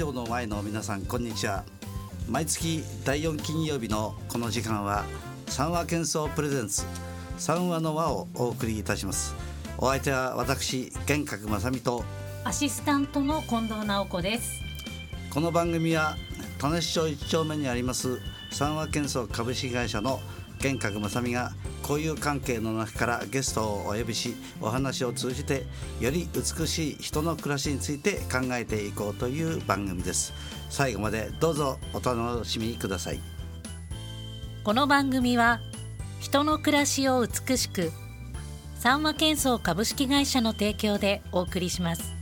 ラジオの前の皆さんこんにちは。毎月第4金曜日のこの時間は三話喧騒プレゼンツ三話の輪をお送りいたします。お相手は私玄格正美とアシスタントの近藤直子です。この番組は田無町一丁目にあります三話喧騒株式会社の玄格正美が交友関係の中からゲストをお呼びしお話を通じてより美しい人の暮らしについて考えていこうという番組です。最後までどうぞお楽しみください。この番組は人の暮らしを美しく三和建装株式会社の提供でお送りします。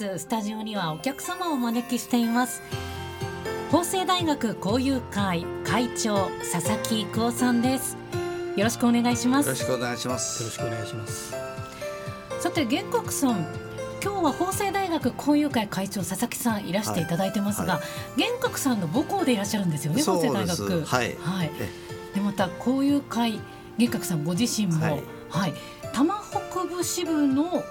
スタジオにはお客様をお招きしています。法政大学交友会会長佐々木育夫さんです。よろしくお願いします。よろしくお願いしまよろすしくお願いします。さて玄国さん今日は法政大学交友会会長佐々木さんいらしていただいてますが、は玄国さんの母校でいらっしゃるんですよね法そう政大学。ですはい。はい。えでまた交友会玄国さんご自身も、ははいい。多摩北部支部の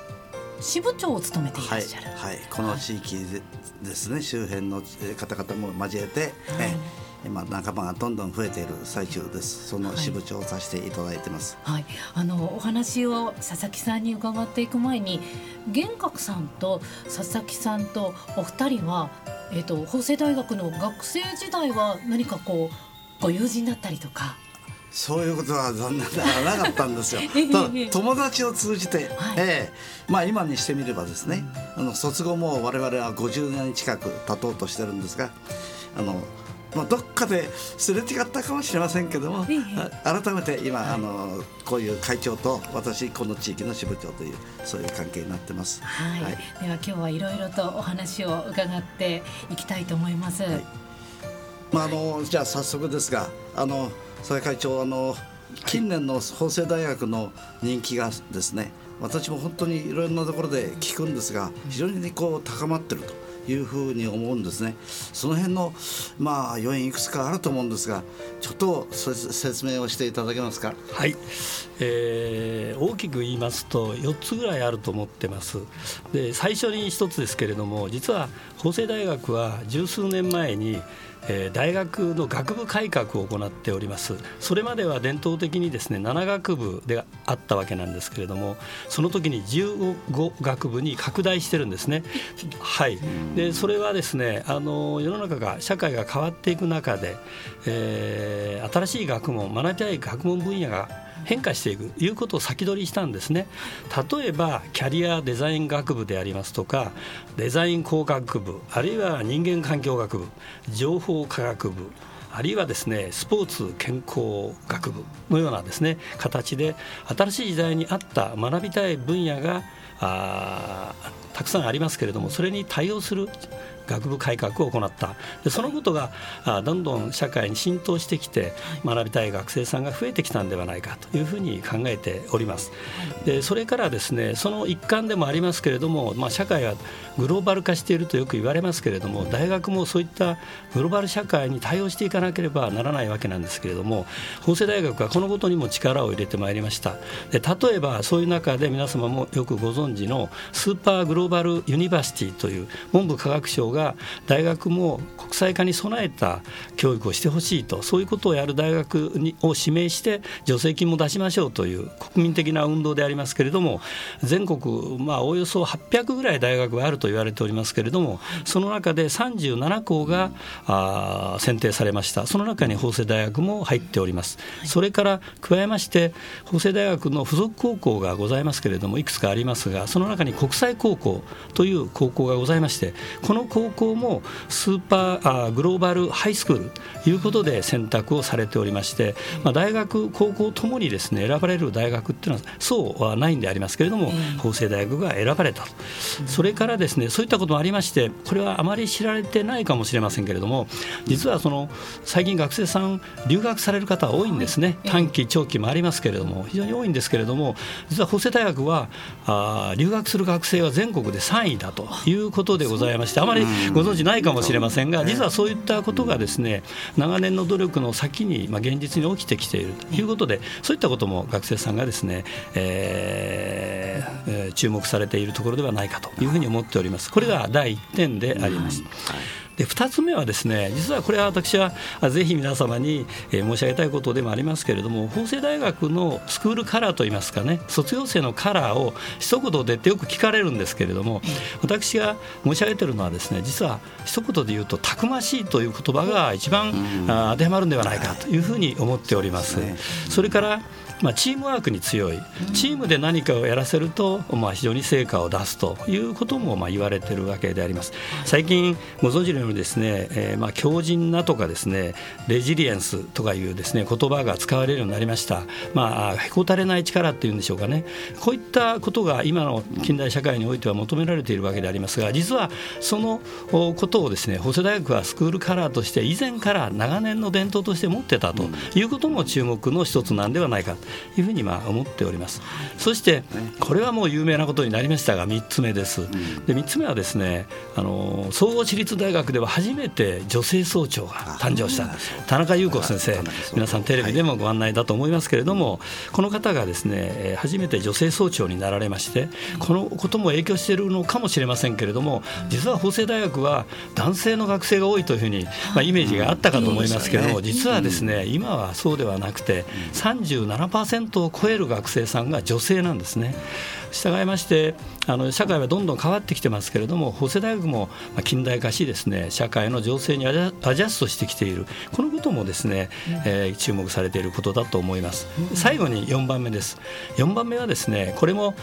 支部長を務めていらはいっしゃる、はい、この地域でですね周辺のえー方々も交えて、はい。え今仲間がどんどん増えている最中です。その支部長をさせていただいてます、はい、あのお話を佐々木さんに伺っていく前に玄格さんと佐々木さんとお二人は、えー、と法政大学の学生時代は何かこうご友人だったりとかそういうことは残念ながらなかったんですよ。ええただええ友達を通じて、はい。ええ。まあ今にしてみればですね、あの卒業も我々は50年近く経とうとしてるんですがあのまあ、どっかですれ違ったかもしれませんけども、改めて今、はい。あのこういう会長と私この地域の支部長というそういう関係になってます。はい、はい。では今日はいろいろとお話を伺っていきたいと思います。はい。まあ、あのじゃあ早速ですがあの佐々木会長あの近年の法政大学の人気がですね私も本当にいろんなところで聞くんですが非常にこう高まってるというふうに思うんですね。その辺のまあ要因いくつかあると思うんですがちょっと説明をしていただけますか？はい、えー大きく言いますと4つぐらいあると思ってます。で最初に1つですけれども実は法政大学は十数年前にえー大学の学部改革を行っております。それまでは伝統的にですね7学部であったわけなんですけれどもその時に15学部に拡大してるんですね。はい。でそれはですねあの世の中が社会が変わっていく中で、えー新しい学問学びたい学問分野が変化していくいうことを先取りしたんですね。例えばキャリアデザイン学部でありますとかデザイン工学部あるいは人間環境学部情報科学部あるいはですねスポーツ健康学部のようなですね形で新しい時代に合った学びたい分野があーたくさんありますけれどもそれに対応する学部改革を行った。でそのことがあどんどん社会に浸透してきて学びたい学生さんが増えてきたんではないかというふうに考えております。でそれからですねその一環でもありますけれども、まあ、社会はグローバル化しているとよく言われますけれども大学もそういったグローバル社会に対応していかなければならないわけなんですけれども法政大学はこのことにも力を入れてまいりました。で例えばそういう中で皆様もよくご存知のスーパーグローバルユニバーシティという文部科学省が大学も国際化に備えた教育をしてほしいとそういうことをやる大学にを指名して助成金も出しましょうという国民的な運動でありますけれども全国まあおよそ800ぐらい大学があると言われておりますけれどもその中で37校があ選定されました。その中に法政大学も入っております。それから加えまして法政大学の附属高校がございますけれどもいくつかありますががその中に国際高校という高校がございましてこの高校もスーパーあグローバルハイスクールということで選択をされておりまして、まあ、大学高校ともにですね選ばれる大学っていうのはそうはないんでありますけれども、法政大学が選ばれたと、それからですねそういったこともありましてこれはあまり知られてないかもしれませんけれども実はその最近学生さん留学される方多いんですね。短期長期もありますけれども非常に多いんですけれども実は法政大学はあ留学する学生は全国で3位だということでございましてあまりご存知ないかもしれませんが実はそういったことがですね長年の努力の先にまあ現実に起きてきているということでそういったことも学生さんがですね、えー、注目されているところではないかというふうに思っております。これが第1点であります。で2つ目はですね実はこれは私はぜひ皆様に申し上げたいことでもありますけれども法政大学のスクールカラーといいますかね卒業生のカラーを一言でってよく聞かれるんですけれども私が申し上げてるのはですね実は一言で言うとたくましいという言葉が一番当てはまるんではないかというふうに思っております。それからまあ、チームワークに強いチームで何かをやらせると、まあ、非常に成果を出すということもまあ言われているわけであります。最近ご存知のようにですね、えー、まあ強靭なとかですねレジリエンスとかいうですね言葉が使われるようになりましたまあへこたれない力っていうんでしょうかねこういったことが今の近代社会においては求められているわけでありますが実はそのことをですね法政大学はスクールカラーとして以前から長年の伝統として持ってたということも注目の一つなんではないかいうふうにまあ思っております。そしてこれはもう有名なことになりましたが3つ目です。で3つ目はですねあの総合私立大学では初めて女性総長が誕生した。田中優子先生皆さんテレビでもご案内だと思いますけれどもこの方がですね初めて女性総長になられましてこのことも影響しているのかもしれませんけれども実は法政大学は男性の学生が多いというふうにまあイメージがあったかと思いますけれども実はですね今はそうではなくて37%を超える学生さんが女性なんですね。従いましてあの社会はどんどん変わってきてますけれども法政大学も近代化しですね社会の情勢にアジャストしてきている。このこともですね、えー、注目されていることだと思います。最後に4番目です。4番目はですねこれも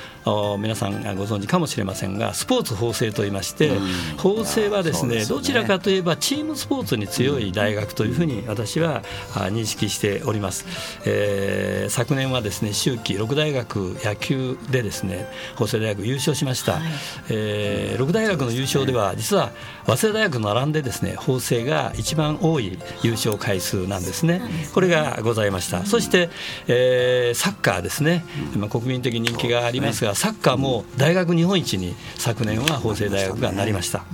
皆さんがご存知かもしれませんがスポーツ法政といいまして法政はですねどちらかといえばチームスポーツに強い大学というふうに私は認識しております、えー、昨年はですね秋季六大学野球でですね法政大学優勝しました、はい、えー、6大学の優勝では実は早稲田大学並んでですね法政が一番多い優勝回数なんですね。これがございました、うん、そして、えー、サッカーですね、まあ、国民的人気がありますが、サッカーも大学日本一に昨年は法政大学がなりました、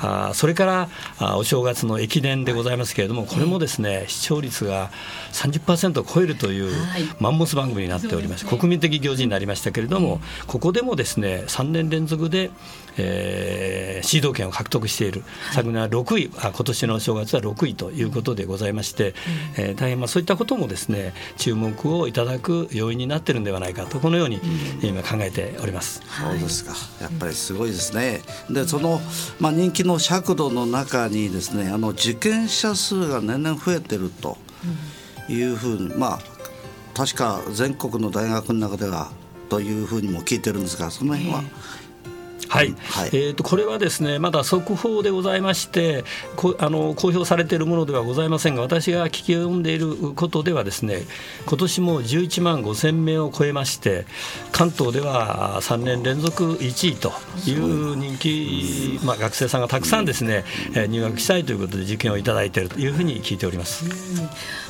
あそれからあお正月の駅伝でございますけれどもこれもですね視聴率が30%を超えるというマンモス番組になっておりまして国民的行事になりましたけれどもここでもですね3年連続で、えー、シード権を獲得している、昨年は6位あ今年の正月は6位ということでございまして、えー、大変まあそういったこともですね注目をいただく要因になっているんではないかとこのように今考えております。そうですか。やっぱりすごいですね。でその、まあ、人気の尺度の中にですねあの受験者数が年々増えてるというふうに、まあ確か全国の大学の中ではというふうにも聞いてるんですがその辺は。はい、はい、えーと、これはですねまだ速報でございましてこあの公表されているものではございませんが私が聞き読んでいることではですね今年も11万5千名を超えまして関東では3年連続1位という人気、まあ、学生さんがたくさんですね、うん、入学したいということで受験をいただいているというふうに聞いております。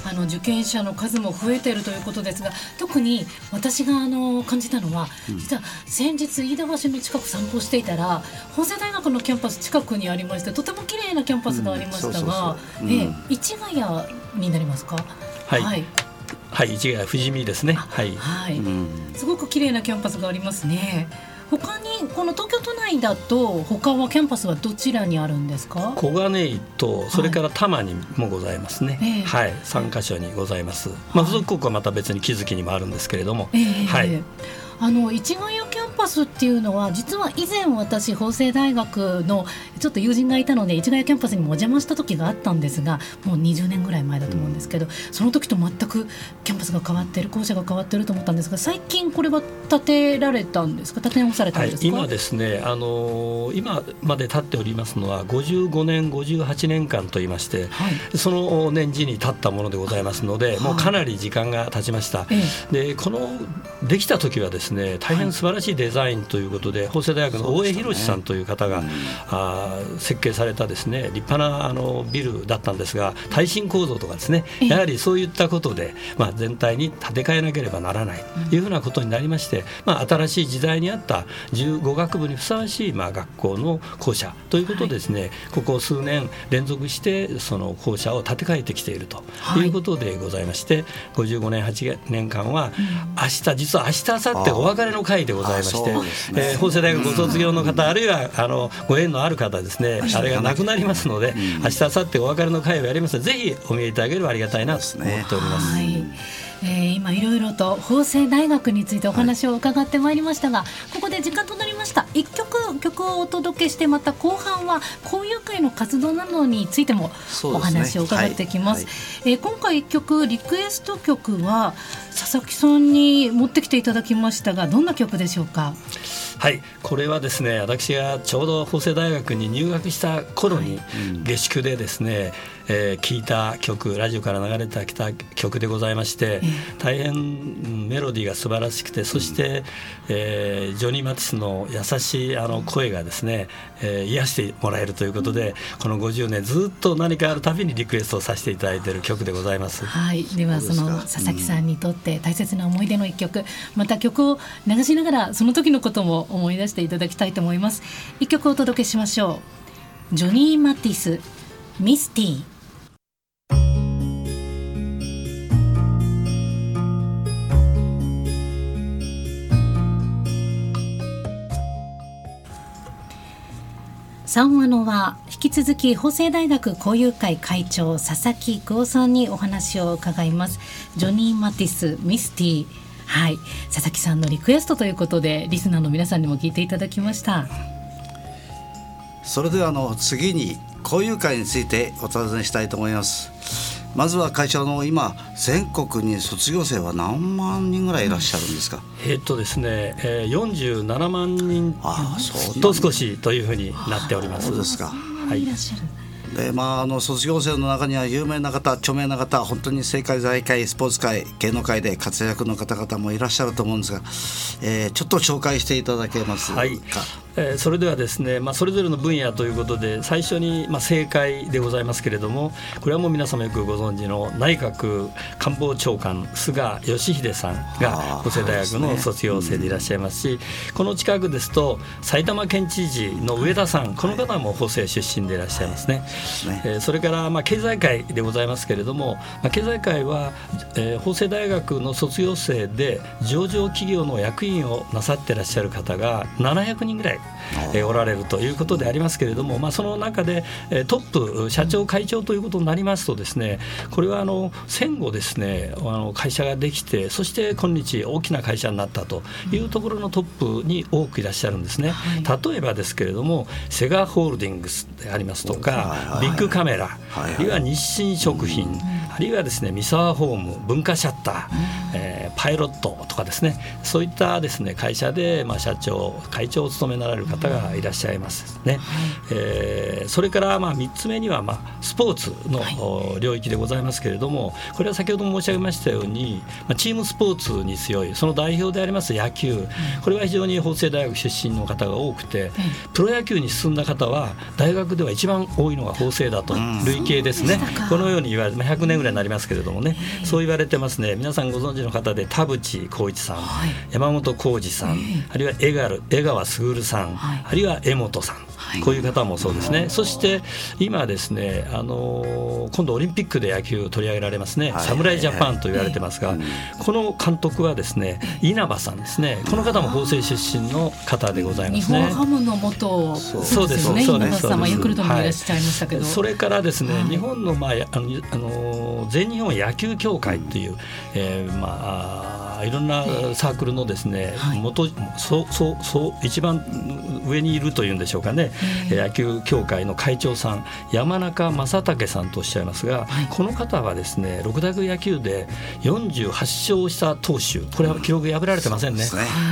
あの受験者の数も増えているということですが特に私があの感じたのは実は先日飯田橋の近く散歩していたら法政大学のキャンパス近くにありましてとても綺麗なキャンパスがありましたが市ヶ谷になりますか？はい、はい。はい、市ヶ谷富士見ですね。はい。はい。すごく綺麗なキャンパスがありますね。他にこの東京都内だと他はキャンパスはどちらにあるんですか？小金井とそれから多摩にもございますね、はい、はい、3か所にございます、まあ、付属校はまた別に木月にもあるんですけれども、えー、はい。あの市ヶ谷スっていうのは実は以前私法政大学のちょっと友人がいたので市ヶ谷キャンパスにもお邪魔した時があったんですがもう20年ぐらい前だと思うんですけど、その時と全くキャンパスが変わってる校舎が変わってると思ったんですが最近これは建てられたんですか？建て直されたんですか、はい、今ですねあのー、今まで建っておりますのは55年58年間といいまして、はい、その年次に建ったものでございますので、はい、もうかなり時間が経ちました、でこのできた時はですね大変素晴らしいデザインということで、法政大学の大江博さんという方が、ねうん、あ設計されたですね立派なあのビルだったんですが耐震構造とかですねやはりそういったことで、まあ、全体に建て替えなければならないというふうなことになりまして、まあ、新しい時代にあった15学部にふさわしい、まあ、学校の校舎ということですね、はい、ここ数年連続してその校舎を建て替えてきているとい。うことでございまして、はい、55年8年間は明日実は明日明後日お別れの会でございまして、ね。えー、法政大学ご卒業の方、あるいはあのご縁のある方ですね、あれがなくなりますので、明日明後日お別れの会をやりますのでぜひお見えいただければありがたいなと思っております。はいえー、今いろいろと法政大学についてお話を伺ってまいりましたが、はい、ここで時間となりました。一曲曲をお届けしてまた後半は交友会の活動などについてもお話を伺ってきます、ねはい。はい、えー、今回一曲リクエスト曲は佐々木さんに持ってきていただきましたがどんな曲でしょうか？はい。これはですね私がちょうど法政大学に入学した頃に下宿でですね、えー、聞いた曲ラジオから流れてきた曲でございまして、大変メロディーが素晴らしくてそして、えー、ジョニー・マティスの優しいあの声がですね、えー、癒してもらえるということでこの50年ずっと何かあるたびにリクエストをさせていただいている曲でございます。はい、ではその佐々木さんにとって大切な思い出の一曲、また曲を流しながらその時のことも思い出していただきたいと思います。一曲お届けしましょう。ジョニー・マティスミスティ3話のは引き続き法政大学交友会会長佐々木久夫さんにお話を伺います。ジョニー・マティスミスティはい。佐々木さんのリクエストということでリスナーの皆さんにも聞いていただきました。それではあの次に交友会についてお尋ねしたいと思います。まずは会社の今全国に卒業生は何万人ぐらいいらっしゃるんですか、えっとですね、えー、47万人と少しというふうになっております。そうですか。はい。でまあ、あの卒業生の中には有名な方著名な方本当に政界財界スポーツ界芸能界で活躍の方々もいらっしゃると思うんですが、えー、ちょっと紹介していただけますか？はいえー、それではですね、まあ、それぞれの分野ということで最初に、まあ、政界でございますけれどもこれはもう皆様よくご存知の内閣官房長官菅義偉さんが法政大学の卒業生でいらっしゃいますし、ねうん、この近くですと埼玉県知事の上田さんこの方も法政出身でいらっしゃいますね。ね。えー、それから、まあ、経済界でございますけれども、まあ、経済界は、えー、法政大学の卒業生で上場企業の役員をなさってらっしゃる方が700人ぐらいえおられるということでありますけれども、まあ、その中でトップ社長会長ということになりますとですねこれはあの戦後ですねあの会社ができてそして今日大きな会社になったというところのトップに多くいらっしゃるんですね、例えばですけれどもセガホールディングスでありますとか、ビッグカメラ、あるいは日清食品、あるいはですね三沢ホーム文化シャッター、えー、パイロットとかですね。そういったですね会社で、まあ、社長会長を務めなられる方がいらっしゃいますね、えー、それからまあ3つ目にはまあスポーツの領域でございますけれどもこれは先ほど申し上げましたように、まあ、チームスポーツに強いその代表であります野球。これは非常に法政大学出身の方が多くてプロ野球に進んだ方は大学では一番多いのが法政だと累計ですね。このように言われて100年ぐらいになりますけれどもね。そう言われてますね。皆さんご存知の方で田淵浩一さん山本浩二さんあるいは江川卓さんあるいは江本さんこういう方もそうですね、そして今ですね、あの今度オリンピックで野球取り上げられますね、侍ジャパンと言われてますが、この監督はですね稲葉さんですね、この方も法政出身の方でございますね。日本ハムの元そう。ですね、稲葉さんはヤクルトにいらっしゃいましたけど、それからですね、日本のまああのあの全日本野球協会という、えー、まあまあいろんなサークルのですね、はい、元そうそうそう一番上にいるというんでしょうかね、野球協会の会長さん山中正武さんとおっしゃいますが、はい、この方はですね六大学野球で48勝した投手。これは記録破られてませんね。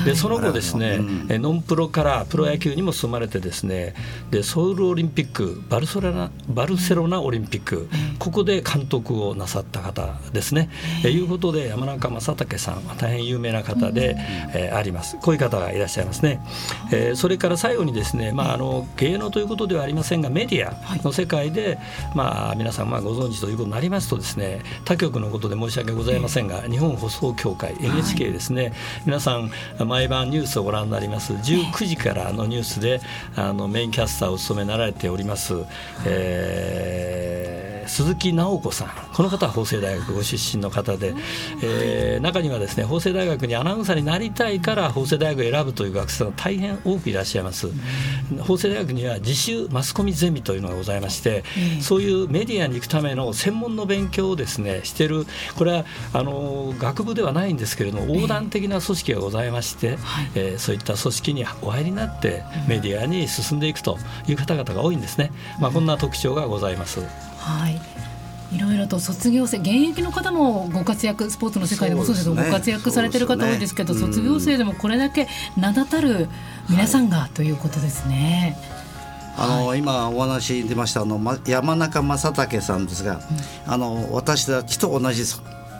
で、ね、その後ですね、うん、ノンプロからプロ野球にも進まれてですねでソウルオリンピックバルソロナバルセロナオリンピック、ここで監督をなさった方ですね。ということで山中正武さんは大変有名な方で、えー、あります。こういう方がいらっしゃいますね。えー、それから最後にですね、まあ、あの芸能ということではありませんがメディアの世界で、まあ、皆さんまあご存知ということになりますとですね他局のことで申し訳ございませんが日本放送協会 NHK ですね、皆さん毎晩ニュースをご覧になります。19時からのニュースであのメインキャスターを務めなられております、えー鈴木直子さん。この方は法政大学ご出身の方で、えー、中にはですね法政大学にアナウンサーになりたいから法政大学を選ぶという学生が大変多くいらっしゃいます、法政大学には自主マスコミゼミというのがございまして、そういうメディアに行くための専門の勉強をですねしてる。これはあの学部ではないんですけれども横断的な組織がございまして、えー、そういった組織にお入りになってメディアに進んでいくという方々が多いんですね、まあ、こんな特徴がございます。はいいろいろと卒業生現役の方もご活躍スポーツの世界でもそうですけど、ね、ご活躍されてる方多いですけど、ね、卒業生でもこれだけ名だたる皆さんが、はい、ということですね。あの、はい、今お話に出ましたあの山中正武さんですが、うん、あの私たちと同じ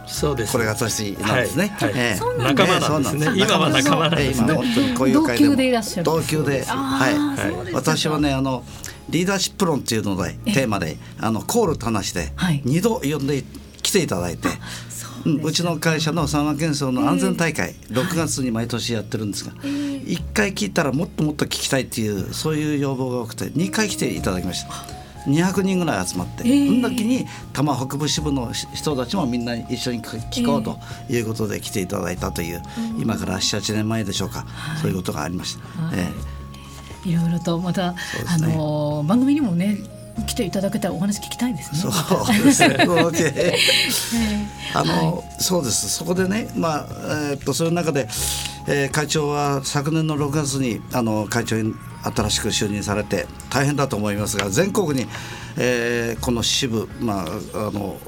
そうです。これが私なんですね。はい。えー、仲間なんですね。今は仲間なんですね。今本当にこういう会で同級でいらっしゃる。同級で、はい。私はねあのリーダーシップ論っていうのでテーマであのコールと話して二度呼んで来ていただいて。ううちの会社の三和建装の安全大会、えー、6月に毎年やってるんですが、えー、1回聞いたらもっともっと聞きたいっていうそういう要望が多くて2回来ていただきました。200人ぐらい集まって、えー、その時に多摩北部支部の人たちもみんな一緒に聞こうということで来ていただいたという、えー、今から78年前でしょうか、はい、そういうことがありました。はい、えーいろいろとまた、ね、あの番組にもね来ていただけたらお話聞きたいですね。そうですね。あの、そうです。そこでね、まあえー、っとそういう中で、えー、会長は昨年の6月にあの会長に新しく就任されて大変だと思いますが全国に、えー、この支部、まあ、あの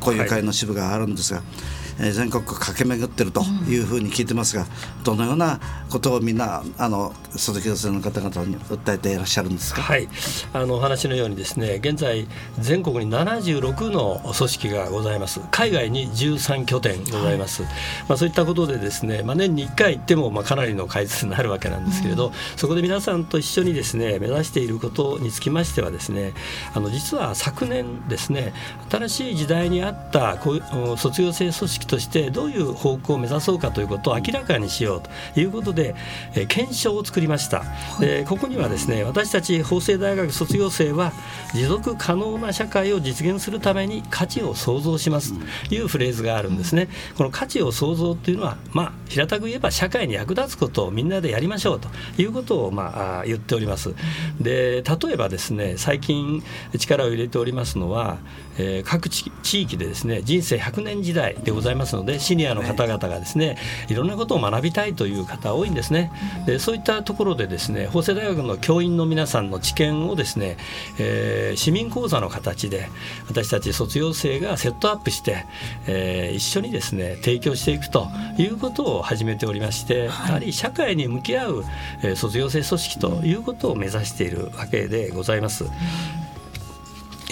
こういう会の支部があるんですが。はいえ全国駆け巡ってるというふうに聞いてますが、どのようなことをみんなあの卒業生の方々に訴えていらっしゃるんですか？はい。あのお話のようにですね現在全国に76の組織がございます。海外に13拠点ございます、はい、まあ、そういったことでですね、まあ、年に1回行ってもまあかなりの回数になるわけなんですけれど、うん、そこで皆さんと一緒にですね目指していることにつきましてはですねあの実は昨年ですね新しい時代にあったこう卒業生組織としてどういう方向を目指そうかということを明らかにしようということで、えー、検証を作りました、でここにはですね私たち法政大学卒業生は持続可能な社会を実現するために価値を創造します。というフレーズがあるんですね、この価値を創造っていうのはまあ平たく言えば社会に役立つことをみんなでやりましょうということをまあ言っております。で例えばですね最近力を入れておりますのは、えー、各地域でですね人生100年時代でございますのでシニアの方々がですねいろんなことを学びたいという方多いんですね。でそういったところでですね法政大学の教員の皆さんの知見をですね、えー、市民講座の形で私たち卒業生がセットアップして、えー、一緒にですね提供していくということを始めておりまして、やはり社会に向き合う、えー、卒業生組織ということを目指しているわけでございます。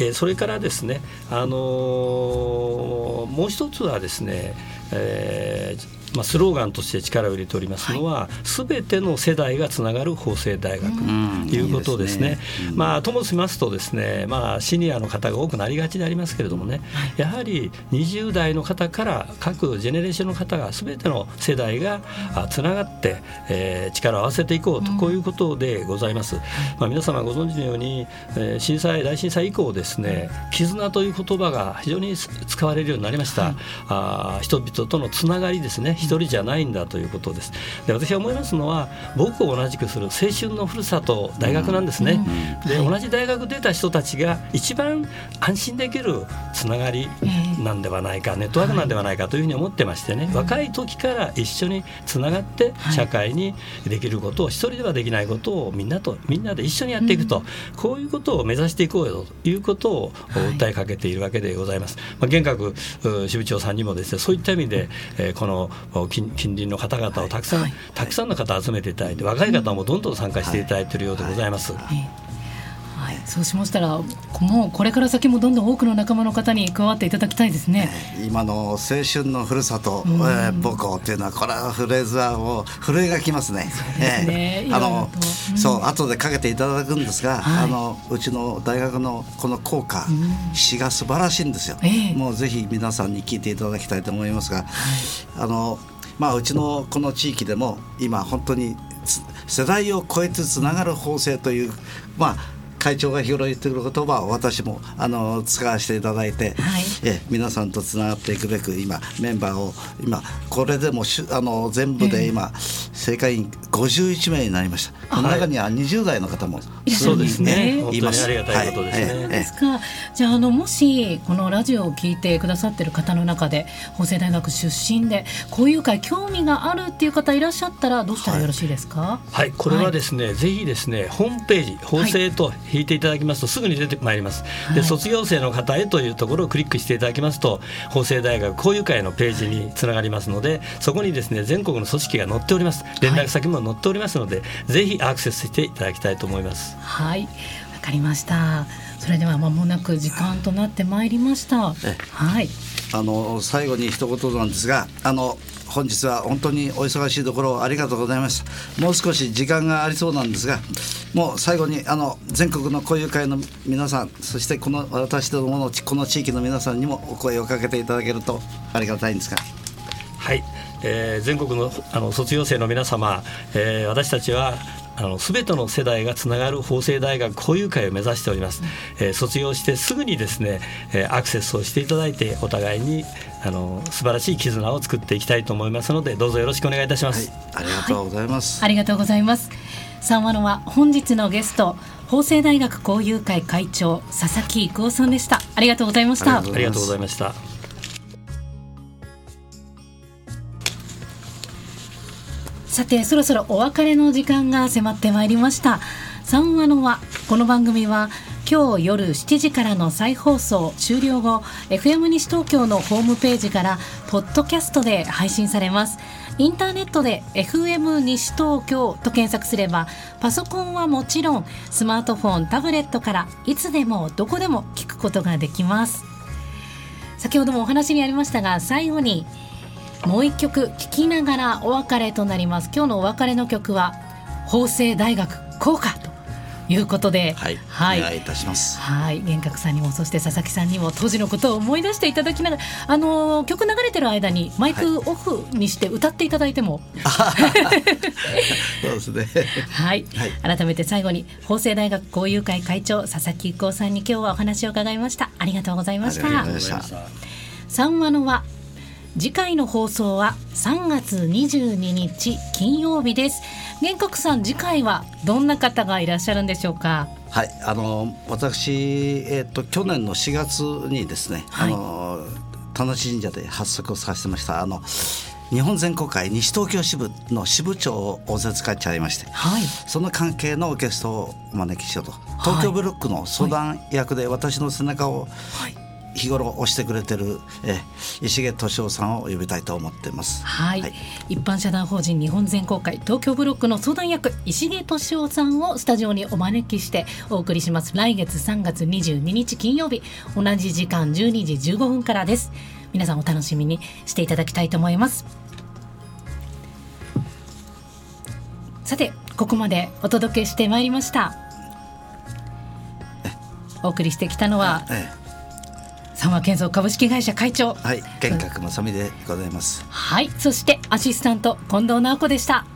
え、それからですね、あのー、もう一つはですね、えーまあ、スローガンとして力を入れておりますのは、す、べ、ての世代がつながる法政大学ということですね。まあ、ともしますとですね、まあ、シニアの方が多くなりがちでありますけれどもね、やはり20代の方から各ジェネレーションの方がすべての世代がつながって、えー、力を合わせていこうと、こういうことでございます。まあ、皆様ご存知のように、えー、震災大震災以降ですね絆という言葉が非常に使われるようになりました、あ人々とのつながりですね一人じゃないんだということです。で私は思いますのは僕を同じくする青春のふるさと大学なんですね、で同じ大学出た人たちが一番安心できるつながりなんではないか、ネットワークなんではないかというふうに思ってましてね、若い時から一緒につながって社会にできることを一人ではできないことをみんなとみんなで一緒にやっていくと、こういうことを目指していこうよということを訴えかけているわけでございます。まあ、玄閣支部長さんにもですねそういった意味で、えー、この近隣の方々をたくさん、はい、たくさんの方集めていただいて若い方もどんどん参加していただいているようでございます。はいはい、そうしましたらもうこれから先もどんどん多くの仲間の方に加わっていただきたいですね、今の青春のふるさと、うん、えー、母校っていうのはこれはフレーズはもう震えがきますね。そうですね、えー、あの、うん、そう後でかけていただくんですが、はい、あのうちの大学のこの校歌、うん、詩が素晴らしいんですよ、えー、もうぜひ皆さんに聞いていただきたいと思いますが、はい、あのまあうちのこの地域でも今本当に世代を超えてつながる法制というまあ会長が広げてくる言葉を私もあの使わせていただいて、はい、え皆さんとつながっていくべく今メンバーを今これでもしあの全部で今、正会員51名になりました。この中には20代の方もそうですね。います。ありがたいことですね。はい、ですか。じゃああのもしこのラジオを聞いてくださってる方の中で法政大学出身で交友会興味があるっていう方いらっしゃったらどうしたらよろしいですか？はい、はい、これはですね、ぜひですねホームページ法政と引いていただきますとすぐに出てまいります、はい、で卒業生の方へというところをクリックしていただきますと法政大学交友会のページにつながりますのでそこにですね全国の組織が載っております。連絡先も載っておりますので、はい、ぜひアクセスしていただきたいと思います。はい。わかりました。それでは間もなく時間となってまいりました。はい。あの最後に一言なんですがあの本日は本当にお忙しいところありがとうございましたもう少し時間がありそうなんですがもう最後にあの全国の交友会の皆さんそしてこの私どものこの地域の皆さんにもお声をかけていただけるとありがたいんですがはい、えー、全国のあの卒業生の皆様、えー、私たちはあの全ての世代がつながる法政大学交友会を目指しております、えー、卒業してすぐにですね、えー、アクセスをしていただいてお互いにあの素晴らしい絆を作っていきたいと思いますのでどうぞよろしくお願いいたします、はい、ありがとうございます、はい、ありがとうございます。三話のは本日のゲスト法政大学交友会会長佐々木育夫さんでした。ありがとうございました。ありがとうございましたさてそろそろお別れの時間が迫ってまいりました。三話のはこの番組は今日夜7時からの再放送終了後 FM 西東京のホームページからポッドキャストで配信されます。インターネットで FM 西東京と検索すればパソコンはもちろんスマートフォンタブレットからいつでもどこでも聞くことができます。先ほどもお話にありましたが最後にもう一曲聴きながらお別れとなります。今日のお別れの曲は法政大学校歌ということで、はい、はい、お願いいたします。はい、玄格さんにもそして佐々木さんにも当時のことを思い出していただきながら、あの曲流れてる間にマイクオフにして歌っていただいても、はい、そうですね。はい、はい、改めて最後に法政大学交友会会長佐々木一行さんに今日はお話を伺いました。ありがとうございました。三話のは次回の放送は3月22日金曜日です。玄格さん次回はどんな方がいらっしゃるんでしょうか？はいあの私えっ、ー、と去年の4月にですね、はい、あの田無神社で発足をさせてましたあの日本全国会西東京支部の支部長を仰せつかっちゃいまして、はい、その関係のゲストをお招きしようと。東京ブロックの相談役で私の背中を、はい日頃押してくれてる、え石毛敏夫さんを呼びたいと思ってます。はい、はい、一般社団法人日本全公会東京ブロックの相談役石毛敏夫さんをスタジオにお招きしてお送りします。来月3月22日金曜日同じ時間12時15分からです。皆さんお楽しみにしていただきたいと思います。さてここまでお届けしてまいりました。お送りしてきたのは、ええ三和建造株式会社会長。はい玄格正美でございます。はいそしてアシスタント近藤直子でした